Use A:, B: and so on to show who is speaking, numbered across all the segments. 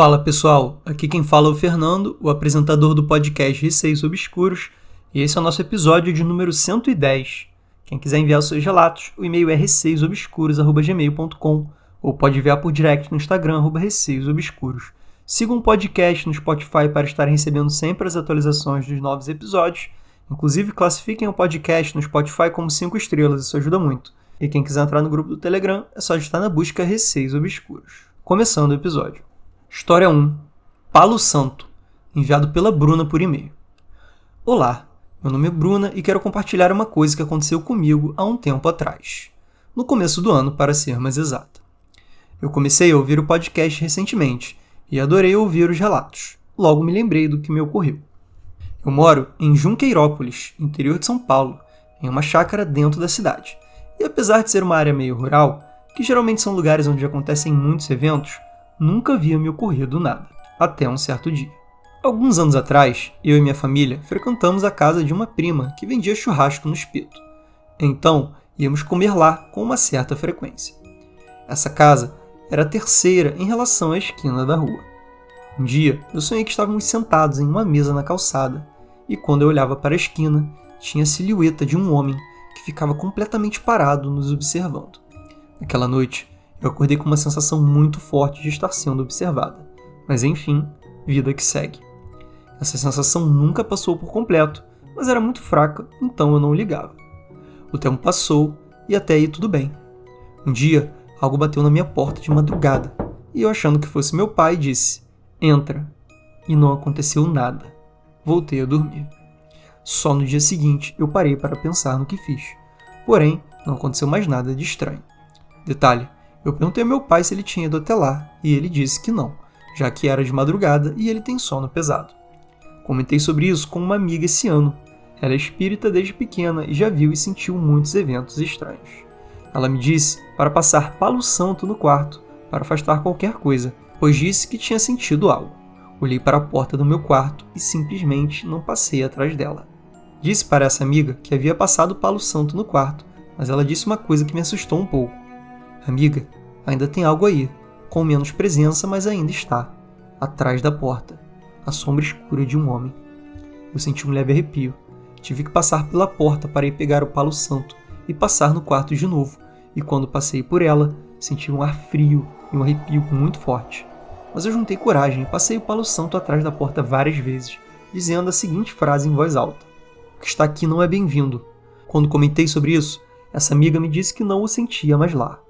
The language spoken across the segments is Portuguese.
A: Fala pessoal, aqui quem fala é o Fernando, o apresentador do podcast Receios Obscuros, e esse é o nosso episódio de número 110. Quem quiser enviar os seus relatos, o e-mail é receiosobscuros.gmail.com ou pode enviar por direct no Instagram, receiosobscuros. Siga um podcast no Spotify para estar recebendo sempre as atualizações dos novos episódios. Inclusive, classifiquem o podcast no Spotify como 5 estrelas, isso ajuda muito. E quem quiser entrar no grupo do Telegram, é só digitar na busca Receios Obscuros. Começando o episódio. História 1. Palo Santo, enviado pela Bruna por e-mail. Olá, meu nome é Bruna e quero compartilhar uma coisa que aconteceu comigo há um tempo atrás. No começo do ano, para ser mais exata. Eu comecei a ouvir o podcast recentemente e adorei ouvir os relatos. Logo me lembrei do que me ocorreu. Eu moro em Junqueirópolis, interior de São Paulo, em uma chácara dentro da cidade. E apesar de ser uma área meio rural, que geralmente são lugares onde acontecem muitos eventos, nunca havia me ocorrido nada, até um certo dia. Alguns anos atrás, eu e minha família frequentamos a casa de uma prima que vendia churrasco no espeto. Então, íamos comer lá com uma certa frequência. Essa casa era a terceira em relação à esquina da rua. Um dia, eu sonhei que estávamos sentados em uma mesa na calçada, e quando eu olhava para a esquina, tinha a silhueta de um homem que ficava completamente parado nos observando. Naquela noite, eu acordei com uma sensação muito forte de estar sendo observada. Mas enfim, vida que segue. Essa sensação nunca passou por completo, mas era muito fraca, então eu não ligava. O tempo passou e até aí tudo bem. Um dia, algo bateu na minha porta de madrugada e eu, achando que fosse meu pai, disse: Entra. E não aconteceu nada. Voltei a dormir. Só no dia seguinte eu parei para pensar no que fiz. Porém, não aconteceu mais nada de estranho. Detalhe: eu perguntei ao meu pai se ele tinha ido até lá, e ele disse que não, já que era de madrugada e ele tem sono pesado. Comentei sobre isso com uma amiga esse ano. Ela é espírita desde pequena e já viu e sentiu muitos eventos estranhos. Ela me disse para passar palo santo no quarto, para afastar qualquer coisa, pois disse que tinha sentido algo. Olhei para a porta do meu quarto e simplesmente não passei atrás dela. Disse para essa amiga que havia passado palo santo no quarto, mas ela disse uma coisa que me assustou um pouco. Amiga, ainda tem algo aí, com menos presença, mas ainda está. Atrás da porta, a sombra escura de um homem. Eu senti um leve arrepio. Tive que passar pela porta para ir pegar o palo santo e passar no quarto de novo, e quando passei por ela, senti um ar frio e um arrepio muito forte. Mas eu juntei coragem e passei o palo santo atrás da porta várias vezes, dizendo a seguinte frase em voz alta: O que está aqui não é bem-vindo. Quando comentei sobre isso, essa amiga me disse que não o sentia mais lá.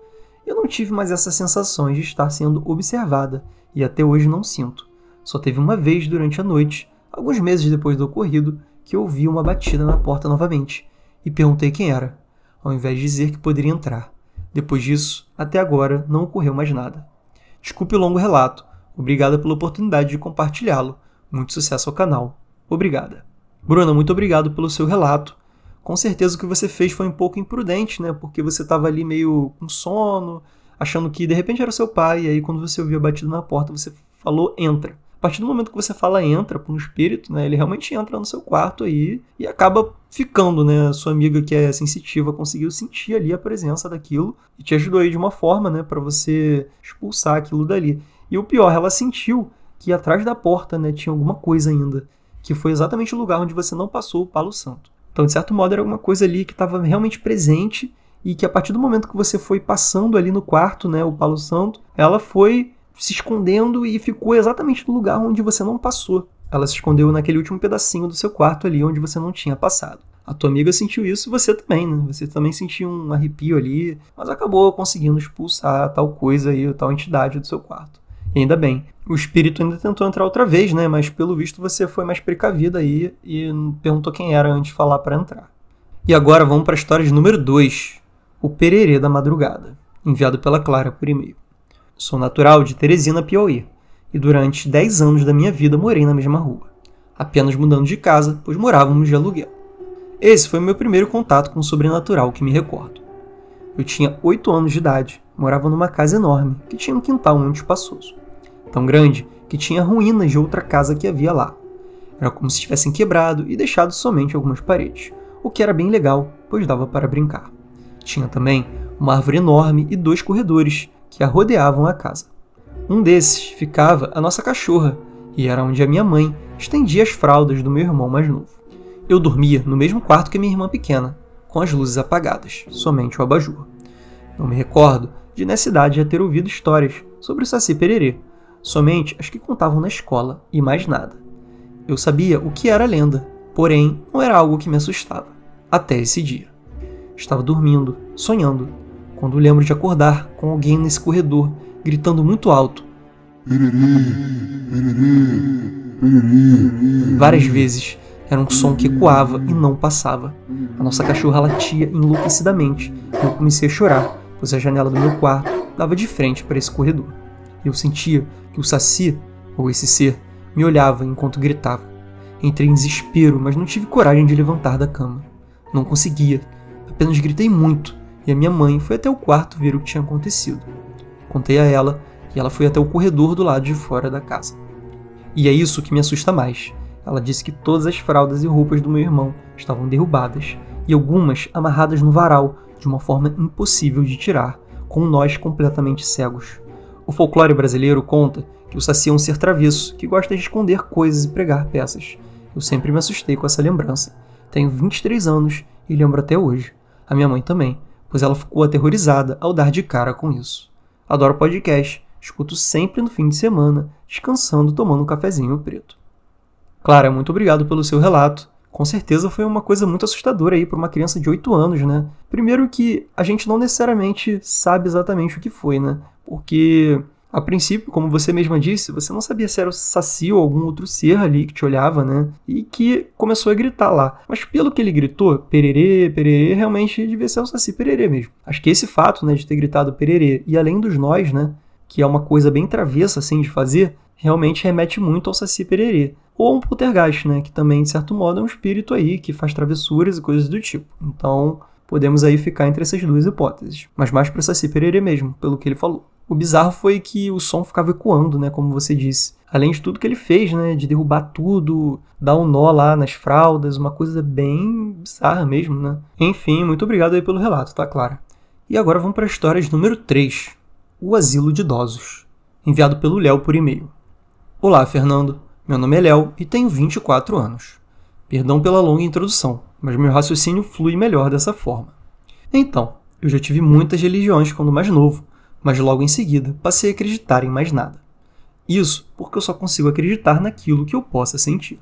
A: Eu não tive mais essas sensações de estar sendo observada e até hoje não sinto. Só teve uma vez durante a noite, alguns meses depois do ocorrido, que eu ouvi uma batida na porta novamente e perguntei quem era, ao invés de dizer que poderia entrar. Depois disso, até agora, não ocorreu mais nada. Desculpe o longo relato. Obrigada pela oportunidade de compartilhá-lo. Muito sucesso ao canal. Obrigada. Bruna, muito obrigado pelo seu relato com certeza o que você fez foi um pouco imprudente, né? Porque você estava ali meio com sono, achando que de repente era o seu pai, e aí quando você ouviu a batida na porta, você falou entra. A partir do momento que você fala entra para um espírito, né, ele realmente entra no seu quarto aí e acaba ficando, né? Sua amiga que é sensitiva conseguiu sentir ali a presença daquilo e te ajudou aí de uma forma, né, para você expulsar aquilo dali. E o pior, ela sentiu que atrás da porta, né, tinha alguma coisa ainda, que foi exatamente o lugar onde você não passou o palo santo. Então, de certo modo, era uma coisa ali que estava realmente presente e que a partir do momento que você foi passando ali no quarto, né, o Palo Santo, ela foi se escondendo e ficou exatamente no lugar onde você não passou. Ela se escondeu naquele último pedacinho do seu quarto ali onde você não tinha passado. A tua amiga sentiu isso e você também, né? Você também sentiu um arrepio ali, mas acabou conseguindo expulsar tal coisa aí, tal entidade do seu quarto. E ainda bem. O espírito ainda tentou entrar outra vez, né? Mas pelo visto você foi mais precavida aí e perguntou quem era antes de falar para entrar. E agora vamos para a história de número 2, o Pererê da Madrugada, enviado pela Clara por e-mail. Sou natural de Teresina, Piauí, e durante 10 anos da minha vida morei na mesma rua, apenas mudando de casa, pois morávamos de aluguel. Esse foi o meu primeiro contato com o sobrenatural que me recordo. Eu tinha 8 anos de idade, morava numa casa enorme, que tinha um quintal muito espaçoso tão grande que tinha ruínas de outra casa que havia lá. Era como se tivessem quebrado e deixado somente algumas paredes, o que era bem legal, pois dava para brincar. Tinha também uma árvore enorme e dois corredores que a rodeavam a casa. Um desses ficava a nossa cachorra, e era onde a minha mãe estendia as fraldas do meu irmão mais novo. Eu dormia no mesmo quarto que minha irmã pequena, com as luzes apagadas, somente o abajur. Não me recordo de nessa idade já ter ouvido histórias sobre o Saci Pererê, somente as que contavam na escola e mais nada. Eu sabia o que era lenda, porém não era algo que me assustava, até esse dia. Estava dormindo, sonhando, quando lembro de acordar com alguém nesse corredor gritando muito alto. Várias vezes era um som que ecoava e não passava. A nossa cachorra latia enlouquecidamente e eu comecei a chorar, pois a janela do meu quarto dava de frente para esse corredor. Eu sentia o Saci, ou esse ser, me olhava enquanto gritava. Entrei em desespero, mas não tive coragem de levantar da cama. Não conseguia. Apenas gritei muito e a minha mãe foi até o quarto ver o que tinha acontecido. Contei a ela e ela foi até o corredor do lado de fora da casa. E é isso que me assusta mais. Ela disse que todas as fraldas e roupas do meu irmão estavam derrubadas e algumas amarradas no varal de uma forma impossível de tirar, com nós completamente cegos. O folclore brasileiro conta que o Saci é um ser travesso que gosta de esconder coisas e pregar peças. Eu sempre me assustei com essa lembrança. Tenho 23 anos e lembro até hoje. A minha mãe também, pois ela ficou aterrorizada ao dar de cara com isso. Adoro podcast, escuto sempre no fim de semana, descansando tomando um cafezinho preto. Clara, muito obrigado pelo seu relato. Com certeza foi uma coisa muito assustadora aí para uma criança de 8 anos, né? Primeiro que a gente não necessariamente sabe exatamente o que foi, né? Porque a princípio, como você mesma disse, você não sabia se era o Saci ou algum outro ser ali que te olhava, né? E que começou a gritar lá. Mas pelo que ele gritou, pererê, pererê, realmente devia ser o Saci pererê mesmo. Acho que esse fato, né, de ter gritado pererê, e além dos nós, né, que é uma coisa bem travessa assim de fazer, realmente remete muito ao Saci Pererê. Ou um poltergeist, né? Que também, de certo modo, é um espírito aí que faz travessuras e coisas do tipo. Então, podemos aí ficar entre essas duas hipóteses. Mas mais para Saci Pererê mesmo, pelo que ele falou. O bizarro foi que o som ficava ecoando, né? Como você disse. Além de tudo que ele fez, né? De derrubar tudo, dar um nó lá nas fraldas, uma coisa bem bizarra mesmo, né? Enfim, muito obrigado aí pelo relato, tá, Clara? E agora vamos para a história de número 3. O Asilo de Idosos. Enviado pelo Léo por e-mail. Olá, Fernando. Meu nome é Léo e tenho 24 anos. Perdão pela longa introdução, mas meu raciocínio flui melhor dessa forma. Então, eu já tive muitas religiões quando mais novo, mas logo em seguida passei a acreditar em mais nada. Isso porque eu só consigo acreditar naquilo que eu possa sentir.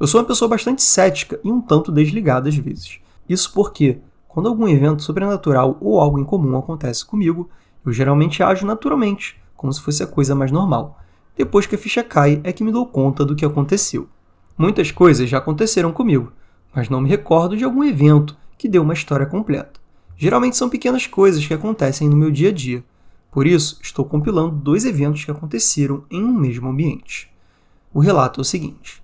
A: Eu sou uma pessoa bastante cética e um tanto desligada às vezes. Isso porque, quando algum evento sobrenatural ou algo incomum acontece comigo, eu geralmente ajo naturalmente, como se fosse a coisa mais normal, depois que a ficha cai é que me dou conta do que aconteceu. Muitas coisas já aconteceram comigo, mas não me recordo de algum evento que deu uma história completa. Geralmente são pequenas coisas que acontecem no meu dia a dia. Por isso, estou compilando dois eventos que aconteceram em um mesmo ambiente. O relato é o seguinte: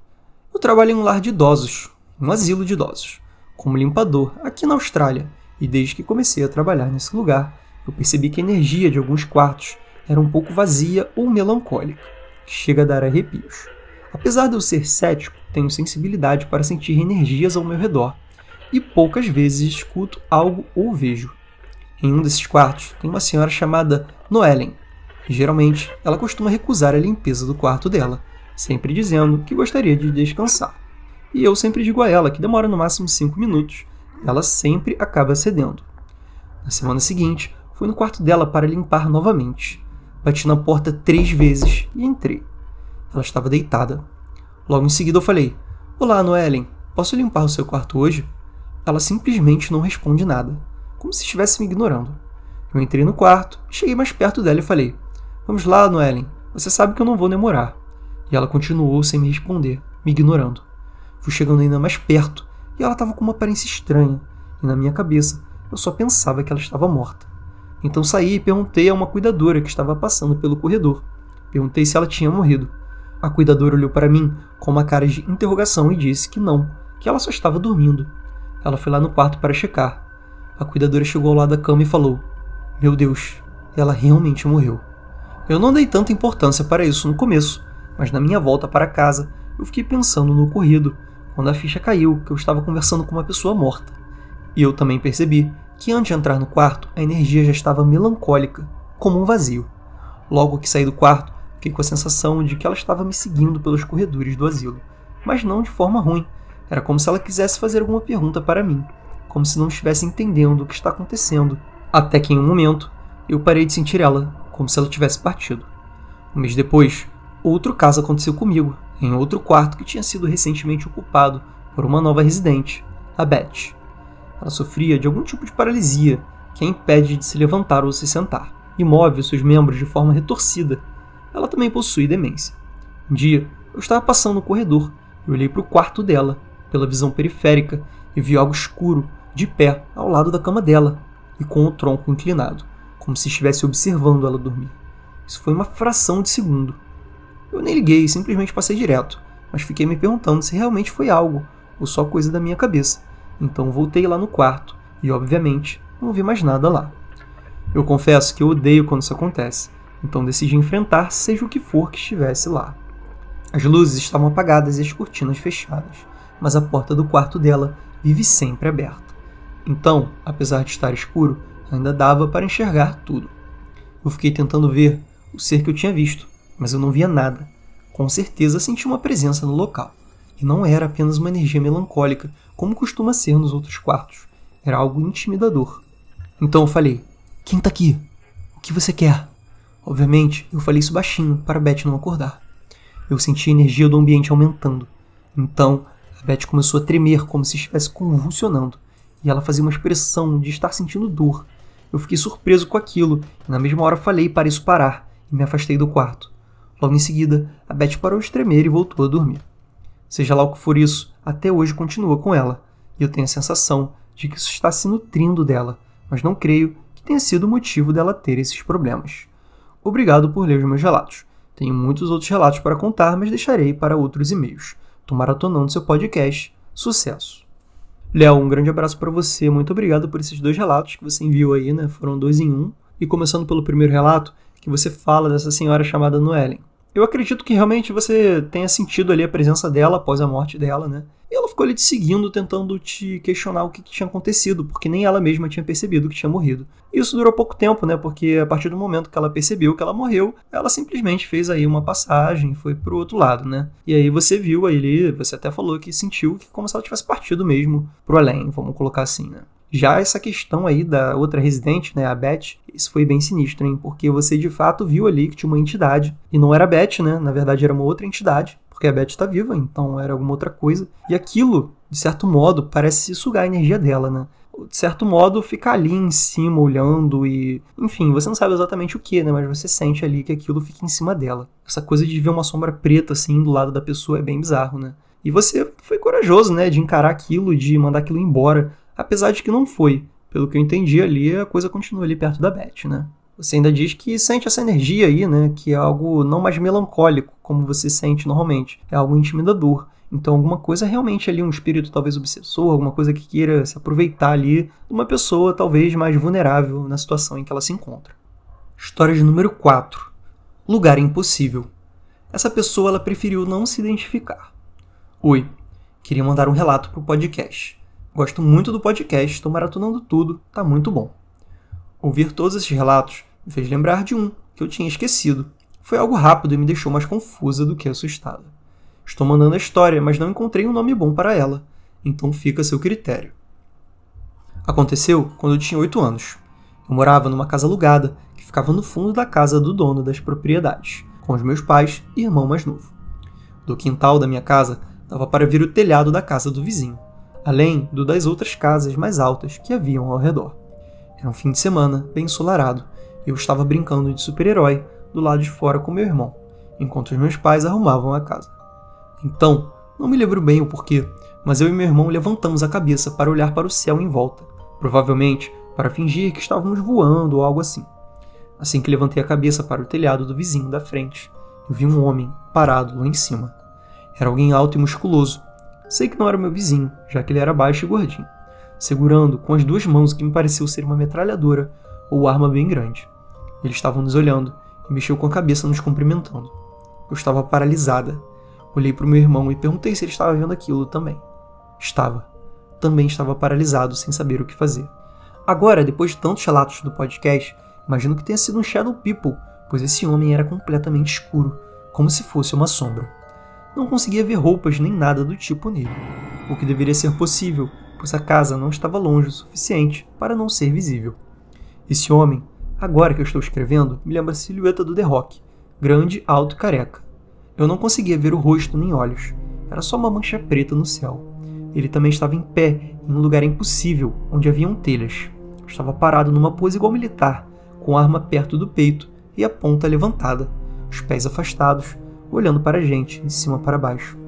A: Eu trabalho em um lar de idosos, um asilo de idosos, como limpador aqui na Austrália, e desde que comecei a trabalhar nesse lugar, eu percebi que a energia de alguns quartos era um pouco vazia ou melancólica que chega a dar arrepios. Apesar de eu ser cético, tenho sensibilidade para sentir energias ao meu redor e poucas vezes escuto algo ou vejo. Em um desses quartos tem uma senhora chamada Noellen. Geralmente, ela costuma recusar a limpeza do quarto dela, sempre dizendo que gostaria de descansar. E eu sempre digo a ela que demora no máximo 5 minutos, ela sempre acaba cedendo. Na semana seguinte, fui no quarto dela para limpar novamente. Bati na porta três vezes e entrei. Ela estava deitada. Logo em seguida eu falei: Olá, Noellen, posso limpar o seu quarto hoje? Ela simplesmente não responde nada, como se estivesse me ignorando. Eu entrei no quarto, cheguei mais perto dela e falei: Vamos lá, Noellen, você sabe que eu não vou demorar. E ela continuou sem me responder, me ignorando. Fui chegando ainda mais perto e ela estava com uma aparência estranha, e na minha cabeça eu só pensava que ela estava morta. Então saí e perguntei a uma cuidadora que estava passando pelo corredor. Perguntei se ela tinha morrido. A cuidadora olhou para mim com uma cara de interrogação e disse que não, que ela só estava dormindo. Ela foi lá no quarto para checar. A cuidadora chegou ao lado da cama e falou: Meu Deus, ela realmente morreu. Eu não dei tanta importância para isso no começo, mas na minha volta para casa eu fiquei pensando no ocorrido quando a ficha caiu que eu estava conversando com uma pessoa morta. E eu também percebi que antes de entrar no quarto a energia já estava melancólica, como um vazio. Logo que saí do quarto, fiquei com a sensação de que ela estava me seguindo pelos corredores do asilo, mas não de forma ruim. Era como se ela quisesse fazer alguma pergunta para mim, como se não estivesse entendendo o que está acontecendo. Até que em um momento, eu parei de sentir ela, como se ela tivesse partido. Um mês depois, outro caso aconteceu comigo, em outro quarto que tinha sido recentemente ocupado por uma nova residente, a Beth. Ela sofria de algum tipo de paralisia que a impede de se levantar ou se sentar, e move seus membros de forma retorcida. Ela também possui demência. Um dia, eu estava passando no corredor e olhei para o quarto dela, pela visão periférica, e vi algo escuro, de pé, ao lado da cama dela, e com o tronco inclinado, como se estivesse observando ela dormir. Isso foi uma fração de segundo. Eu nem liguei, simplesmente passei direto, mas fiquei me perguntando se realmente foi algo, ou só coisa da minha cabeça. Então voltei lá no quarto e, obviamente, não vi mais nada lá. Eu confesso que eu odeio quando isso acontece, então decidi enfrentar seja o que for que estivesse lá. As luzes estavam apagadas e as cortinas fechadas, mas a porta do quarto dela vive sempre aberta. Então, apesar de estar escuro, ainda dava para enxergar tudo. Eu fiquei tentando ver o ser que eu tinha visto, mas eu não via nada. Com certeza senti uma presença no local. E não era apenas uma energia melancólica, como costuma ser nos outros quartos. Era algo intimidador. Então eu falei: Quem tá aqui? O que você quer? Obviamente, eu falei isso baixinho para Beth não acordar. Eu senti a energia do ambiente aumentando. Então, a Beth começou a tremer como se estivesse convulsionando, e ela fazia uma expressão de estar sentindo dor. Eu fiquei surpreso com aquilo, e na mesma hora falei para isso parar, e me afastei do quarto. Logo em seguida, a Beth parou de tremer e voltou a dormir. Seja lá o que for isso, até hoje continua com ela, e eu tenho a sensação de que isso está se nutrindo dela, mas não creio que tenha sido o motivo dela ter esses problemas. Obrigado por ler os meus relatos. Tenho muitos outros relatos para contar, mas deixarei para outros e-mails. Tô maratonando seu podcast. Sucesso! Léo, um grande abraço para você. Muito obrigado por esses dois relatos que você enviou aí, né? Foram dois em um. E começando pelo primeiro relato, que você fala dessa senhora chamada Noellen. Eu acredito que realmente você tenha sentido ali a presença dela após a morte dela, né? E ela ficou ali te seguindo, tentando te questionar o que, que, tinha acontecido, porque nem ela mesma tinha percebido que tinha morrido. E isso durou pouco tempo, né? Porque a partir do momento que ela percebeu que ela morreu, ela simplesmente fez aí uma passagem, foi pro outro lado, né? E aí você viu ali, você até falou que sentiu que como se ela tivesse partido mesmo pro além, vamos colocar assim, né? Já essa questão aí da outra residente, né, a Beth, isso foi bem sinistro, hein? Porque você de fato viu ali que tinha uma entidade. E não era a Beth, né? Na verdade era uma outra entidade. Porque a Beth está viva, então era alguma outra coisa. E aquilo, de certo modo, parece sugar a energia dela, né? De certo modo, ficar ali em cima, olhando e. Enfim, você não sabe exatamente o que, né? Mas você sente ali que aquilo fica em cima dela. Essa coisa de ver uma sombra preta assim do lado da pessoa é bem bizarro, né? E você foi corajoso, né? De encarar aquilo, de mandar aquilo embora apesar de que não foi. Pelo que eu entendi ali, a coisa continua ali perto da Beth, né? Você ainda diz que sente essa energia aí, né? Que é algo não mais melancólico, como você sente normalmente. É algo intimidador. Então, alguma coisa realmente ali, um espírito talvez obsessor, alguma coisa que queira se aproveitar ali de uma pessoa talvez mais vulnerável na situação em que ela se encontra. História de número 4. Lugar impossível. Essa pessoa ela preferiu não se identificar. Oi, queria mandar um relato para o podcast. Gosto muito do podcast, estou maratonando tudo, tá muito bom. Ouvir todos esses relatos me fez lembrar de um que eu tinha esquecido. Foi algo rápido e me deixou mais confusa do que assustada. Estou mandando a história, mas não encontrei um nome bom para ela, então fica a seu critério. Aconteceu quando eu tinha 8 anos. Eu morava numa casa alugada que ficava no fundo da casa do dono das propriedades, com os meus pais e irmão mais novo. Do quintal da minha casa dava para ver o telhado da casa do vizinho além do das outras casas mais altas que haviam ao redor. Era um fim de semana, bem ensolarado, e eu estava brincando de super-herói do lado de fora com meu irmão, enquanto os meus pais arrumavam a casa. Então, não me lembro bem o porquê, mas eu e meu irmão levantamos a cabeça para olhar para o céu em volta, provavelmente para fingir que estávamos voando ou algo assim. Assim que levantei a cabeça para o telhado do vizinho da frente, eu vi um homem parado lá em cima. Era alguém alto e musculoso, Sei que não era meu vizinho, já que ele era baixo e gordinho, segurando com as duas mãos o que me pareceu ser uma metralhadora ou arma bem grande. Eles estavam nos olhando e mexeu com a cabeça nos cumprimentando. Eu estava paralisada. Olhei para o meu irmão e perguntei se ele estava vendo aquilo também. Estava. Também estava paralisado, sem saber o que fazer. Agora, depois de tantos relatos do podcast, imagino que tenha sido um Shadow People, pois esse homem era completamente escuro, como se fosse uma sombra. Não conseguia ver roupas nem nada do tipo nele, o que deveria ser possível, pois a casa não estava longe o suficiente para não ser visível. Esse homem, agora que eu estou escrevendo, me lembra a silhueta do The Rock, grande, alto e careca. Eu não conseguia ver o rosto nem olhos, era só uma mancha preta no céu. Ele também estava em pé, em um lugar impossível, onde haviam telhas. Estava parado numa pose igual militar, com a arma perto do peito e a ponta levantada, os pés afastados, olhando para a gente, de cima para baixo.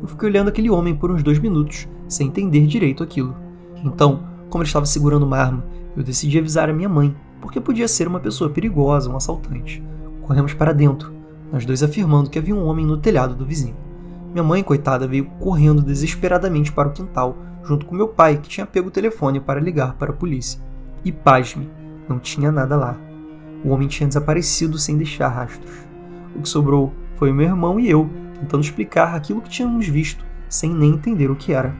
A: Eu fiquei olhando aquele homem por uns dois minutos, sem entender direito aquilo. Então, como ele estava segurando uma arma, eu decidi avisar a minha mãe, porque podia ser uma pessoa perigosa, um assaltante. Corremos para dentro, nós dois afirmando que havia um homem no telhado do vizinho. Minha mãe, coitada, veio correndo desesperadamente para o quintal, junto com meu pai, que tinha pego o telefone para ligar para a polícia. E pasme, não tinha nada lá. O homem tinha desaparecido sem deixar rastros. O que sobrou foi meu irmão e eu, tentando explicar aquilo que tínhamos visto, sem nem entender o que era.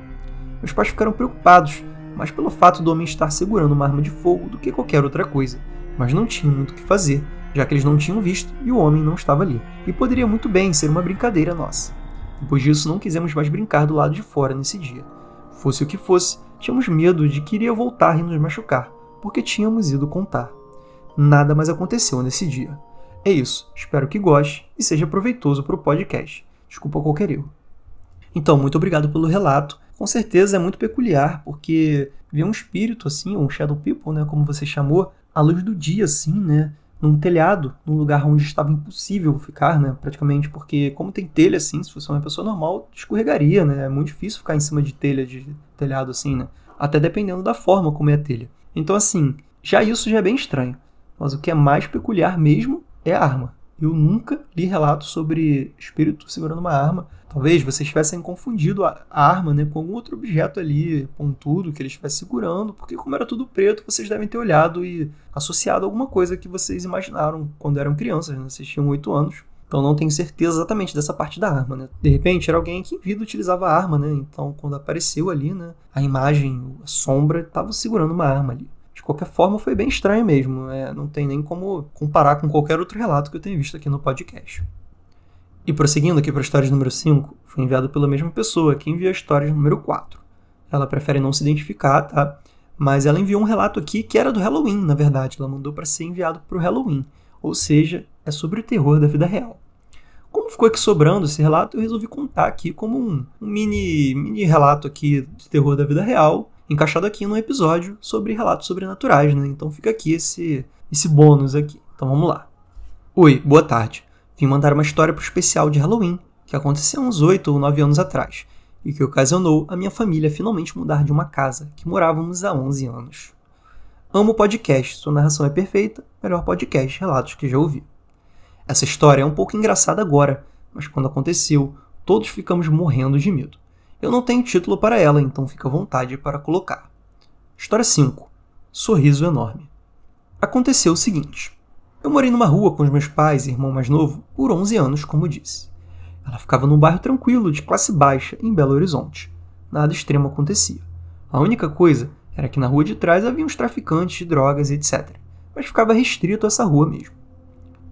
A: Meus pais ficaram preocupados, mais pelo fato do homem estar segurando uma arma de fogo do que qualquer outra coisa, mas não tinham muito o que fazer, já que eles não tinham visto e o homem não estava ali. E poderia muito bem ser uma brincadeira nossa. Depois disso, não quisemos mais brincar do lado de fora nesse dia. Fosse o que fosse, tínhamos medo de que iria voltar e nos machucar, porque tínhamos ido contar. Nada mais aconteceu nesse dia. É isso, espero que goste e seja proveitoso para o podcast. Desculpa qualquer erro. Então, muito obrigado pelo relato. Com certeza é muito peculiar, porque ver um espírito assim, ou um shadow people, né, como você chamou, à luz do dia assim, né, num telhado, num lugar onde estava impossível ficar, né? Praticamente, porque como tem telha assim, se fosse uma pessoa normal, escorregaria, né? É muito difícil ficar em cima de telha de telhado assim, né? Até dependendo da forma como é a telha. Então assim, já isso já é bem estranho. Mas o que é mais peculiar mesmo é arma. Eu nunca li relatos sobre espírito segurando uma arma. Talvez vocês tivessem confundido a arma né, com algum outro objeto ali, pontudo, que ele estivesse segurando, porque como era tudo preto, vocês devem ter olhado e associado alguma coisa que vocês imaginaram quando eram crianças, né? vocês tinham 8 anos. Então não tenho certeza exatamente dessa parte da arma, né? De repente era alguém que em vida utilizava a arma, né? Então quando apareceu ali, né, a imagem, a sombra, estava segurando uma arma ali qualquer forma, foi bem estranho mesmo. É, não tem nem como comparar com qualquer outro relato que eu tenha visto aqui no podcast. E prosseguindo aqui para a história número 5, foi enviado pela mesma pessoa que enviou a história número 4. Ela prefere não se identificar, tá? Mas ela enviou um relato aqui que era do Halloween, na verdade. Ela mandou para ser enviado para o Halloween. Ou seja, é sobre o terror da vida real. Como ficou aqui sobrando esse relato, eu resolvi contar aqui como um, um mini, mini relato aqui de terror da vida real encaixado aqui num episódio sobre relatos sobrenaturais, né? Então fica aqui esse, esse bônus aqui. Então vamos lá. Oi, boa tarde. Vim mandar uma história para o especial de Halloween, que aconteceu uns 8 ou 9 anos atrás, e que ocasionou a minha família finalmente mudar de uma casa que morávamos há 11 anos. Amo podcast, sua narração é perfeita, melhor podcast relatos que já ouvi. Essa história é um pouco engraçada agora, mas quando aconteceu, todos ficamos morrendo de medo. Eu não tenho título para ela, então fica à vontade para colocar. História 5. Sorriso enorme. Aconteceu o seguinte. Eu morei numa rua com os meus pais e irmão mais novo por 11 anos, como disse. Ela ficava num bairro tranquilo, de classe baixa, em Belo Horizonte. Nada extremo acontecia. A única coisa era que na rua de trás havia uns traficantes de drogas e etc. Mas ficava restrito a essa rua mesmo.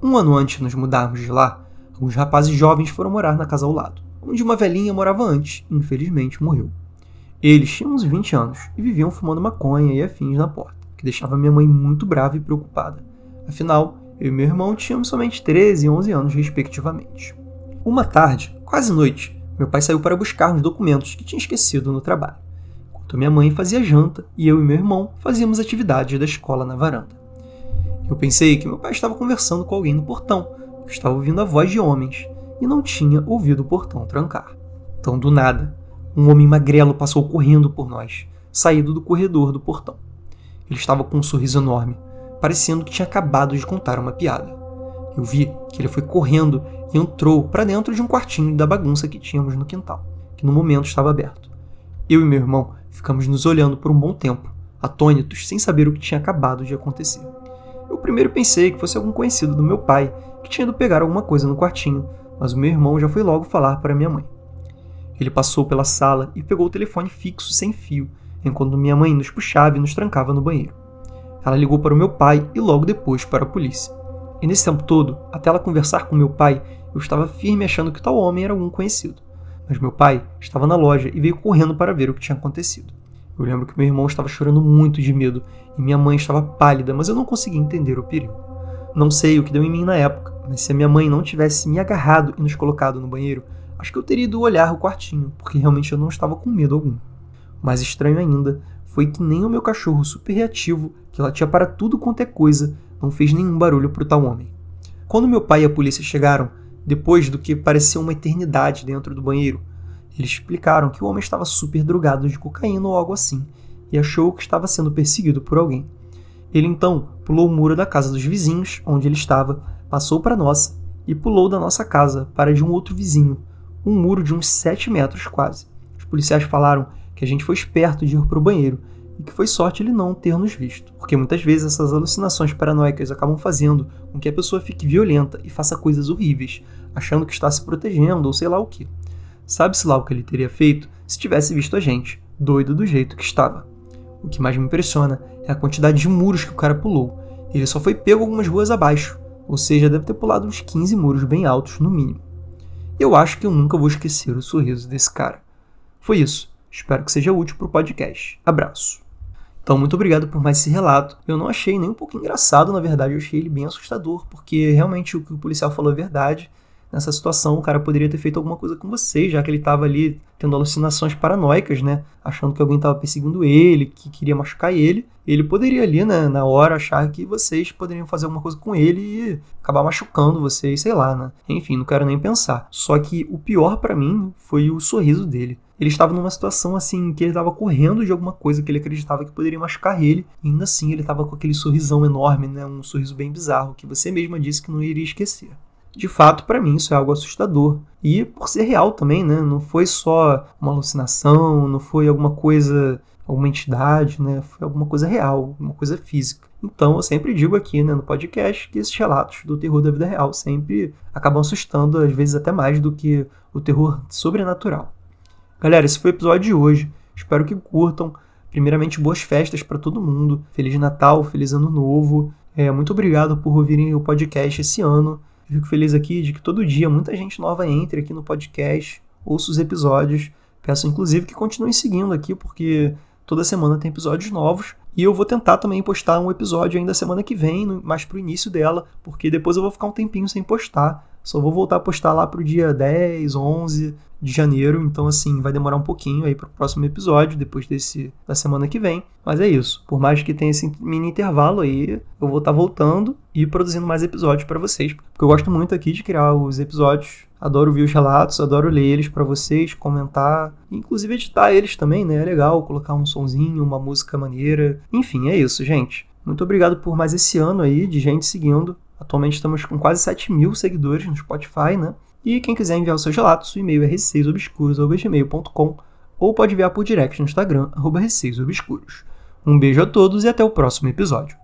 A: Um ano antes de nos mudarmos de lá, alguns rapazes jovens foram morar na casa ao lado onde uma velhinha morava antes e infelizmente morreu. Eles tinham uns 20 anos e viviam fumando maconha e afins na porta, que deixava minha mãe muito brava e preocupada. Afinal, eu e meu irmão tínhamos somente 13 e 11 anos, respectivamente. Uma tarde, quase noite, meu pai saiu para buscar uns documentos que tinha esquecido no trabalho, enquanto minha mãe fazia janta e eu e meu irmão fazíamos atividades da escola na varanda. Eu pensei que meu pai estava conversando com alguém no portão, que estava ouvindo a voz de homens, e não tinha ouvido o portão trancar. Então, do nada, um homem magrelo passou correndo por nós, saído do corredor do portão. Ele estava com um sorriso enorme, parecendo que tinha acabado de contar uma piada. Eu vi que ele foi correndo e entrou para dentro de um quartinho da bagunça que tínhamos no quintal, que no momento estava aberto. Eu e meu irmão ficamos nos olhando por um bom tempo, atônitos, sem saber o que tinha acabado de acontecer. Eu primeiro pensei que fosse algum conhecido do meu pai que tinha ido pegar alguma coisa no quartinho, mas o meu irmão já foi logo falar para minha mãe. Ele passou pela sala e pegou o telefone fixo sem fio, enquanto minha mãe nos puxava e nos trancava no banheiro. Ela ligou para o meu pai e logo depois para a polícia. E nesse tempo todo, até ela conversar com meu pai, eu estava firme achando que tal homem era algum conhecido. Mas meu pai estava na loja e veio correndo para ver o que tinha acontecido. Eu lembro que meu irmão estava chorando muito de medo e minha mãe estava pálida, mas eu não conseguia entender o perigo. Não sei o que deu em mim na época, mas se a minha mãe não tivesse me agarrado e nos colocado no banheiro, acho que eu teria ido olhar o quartinho, porque realmente eu não estava com medo algum. Mais estranho ainda foi que nem o meu cachorro super reativo, que latia para tudo quanto é coisa, não fez nenhum barulho para o tal homem. Quando meu pai e a polícia chegaram, depois do que parecia uma eternidade dentro do banheiro, eles explicaram que o homem estava super drogado de cocaína ou algo assim e achou que estava sendo perseguido por alguém. Ele então pulou o muro da casa dos vizinhos, onde ele estava, passou para nossa e pulou da nossa casa para de um outro vizinho, um muro de uns 7 metros quase. Os policiais falaram que a gente foi esperto de ir para o banheiro e que foi sorte ele não ter nos visto, porque muitas vezes essas alucinações paranoicas acabam fazendo com que a pessoa fique violenta e faça coisas horríveis, achando que está se protegendo ou sei lá o que. Sabe-se lá o que ele teria feito se tivesse visto a gente, doido do jeito que estava. O que mais me impressiona é a quantidade de muros que o cara pulou. Ele só foi pego algumas ruas abaixo, ou seja, deve ter pulado uns 15 muros bem altos no mínimo. Eu acho que eu nunca vou esquecer o sorriso desse cara. Foi isso. Espero que seja útil para o podcast. Abraço. Então, muito obrigado por mais esse relato. Eu não achei nem um pouco engraçado, na verdade, eu achei ele bem assustador, porque realmente o que o policial falou é verdade nessa situação o cara poderia ter feito alguma coisa com você, já que ele estava ali tendo alucinações paranoicas, né? Achando que alguém estava perseguindo ele, que queria machucar ele. Ele poderia ali, né, na hora, achar que vocês poderiam fazer alguma coisa com ele e acabar machucando vocês, sei lá, né? Enfim, não quero nem pensar. Só que o pior para mim foi o sorriso dele. Ele estava numa situação assim que ele estava correndo de alguma coisa que ele acreditava que poderia machucar ele, e ainda assim ele estava com aquele sorrisão enorme, né? Um sorriso bem bizarro que você mesma disse que não iria esquecer de fato, para mim, isso é algo assustador. E por ser real também, né? Não foi só uma alucinação, não foi alguma coisa, alguma entidade, né? Foi alguma coisa real, uma coisa física. Então, eu sempre digo aqui, né, no podcast, que esses relatos do terror da vida real sempre acabam assustando, às vezes até mais do que o terror sobrenatural. Galera, esse foi o episódio de hoje. Espero que curtam. Primeiramente, boas festas para todo mundo. Feliz Natal, feliz Ano Novo. É, muito obrigado por ouvirem o podcast esse ano. Eu fico feliz aqui de que todo dia muita gente nova entre aqui no podcast, ouça os episódios. Peço inclusive que continuem seguindo aqui, porque toda semana tem episódios novos. E eu vou tentar também postar um episódio ainda semana que vem, mais pro início dela, porque depois eu vou ficar um tempinho sem postar. Só vou voltar a postar lá pro dia 10, 11 de janeiro, então assim, vai demorar um pouquinho aí para o próximo episódio, depois desse da semana que vem. Mas é isso. Por mais que tenha esse mini intervalo aí, eu vou estar tá voltando e produzindo mais episódios para vocês, porque eu gosto muito aqui de criar os episódios. Adoro ver os relatos, adoro ler eles para vocês, comentar, inclusive editar eles também, né? É legal colocar um sonzinho, uma música maneira. Enfim, é isso, gente. Muito obrigado por mais esse ano aí de gente seguindo. Atualmente estamos com quase 7 mil seguidores no Spotify, né? E quem quiser enviar os seus relatos, o e-mail é receiosobscuros.gmail.com ou pode enviar por direct no Instagram, receiosobscuros. Um beijo a todos e até o próximo episódio.